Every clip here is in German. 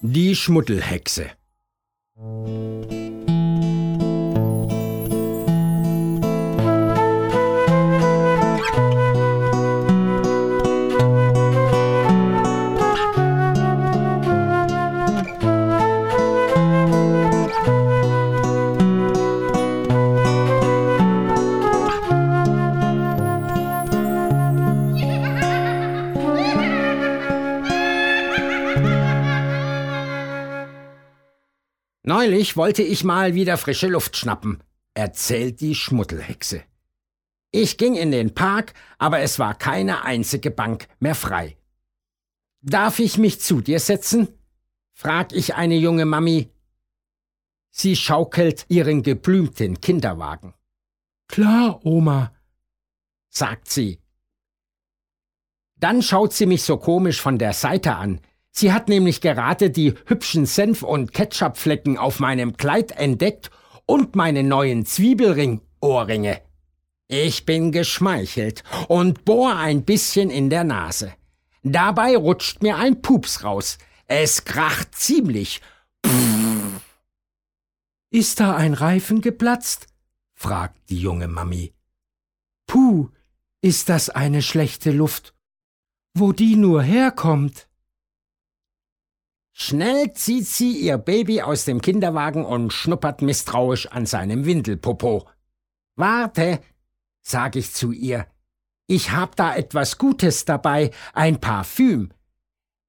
Die Schmuddelhexe Neulich wollte ich mal wieder frische Luft schnappen, erzählt die Schmuddelhexe. Ich ging in den Park, aber es war keine einzige Bank mehr frei. Darf ich mich zu dir setzen? frag ich eine junge Mami. Sie schaukelt ihren geblümten Kinderwagen. Klar, Oma, sagt sie. Dann schaut sie mich so komisch von der Seite an, Sie hat nämlich gerade die hübschen Senf- und Ketchupflecken auf meinem Kleid entdeckt und meine neuen Zwiebelring-Ohrringe. Ich bin geschmeichelt und bohr ein bisschen in der Nase. Dabei rutscht mir ein Pups raus. Es kracht ziemlich. Ist da ein Reifen geplatzt? fragt die junge Mami. Puh, ist das eine schlechte Luft. Wo die nur herkommt. Schnell zieht sie ihr Baby aus dem Kinderwagen und schnuppert misstrauisch an seinem Windelpopo. Warte, sag ich zu ihr. Ich hab da etwas Gutes dabei, ein Parfüm.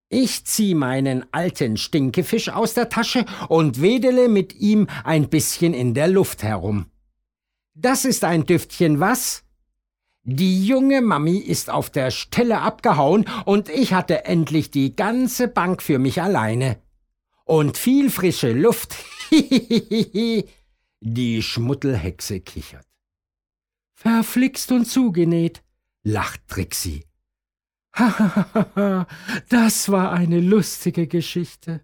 Ich zieh meinen alten Stinkefisch aus der Tasche und wedele mit ihm ein bisschen in der Luft herum. Das ist ein Düftchen, was? Die junge Mami ist auf der Stelle abgehauen und ich hatte endlich die ganze Bank für mich alleine. Und viel frische Luft. die Schmuttelhexe kichert. Verflixt und zugenäht, lacht Trixie. Hahaha, das war eine lustige Geschichte.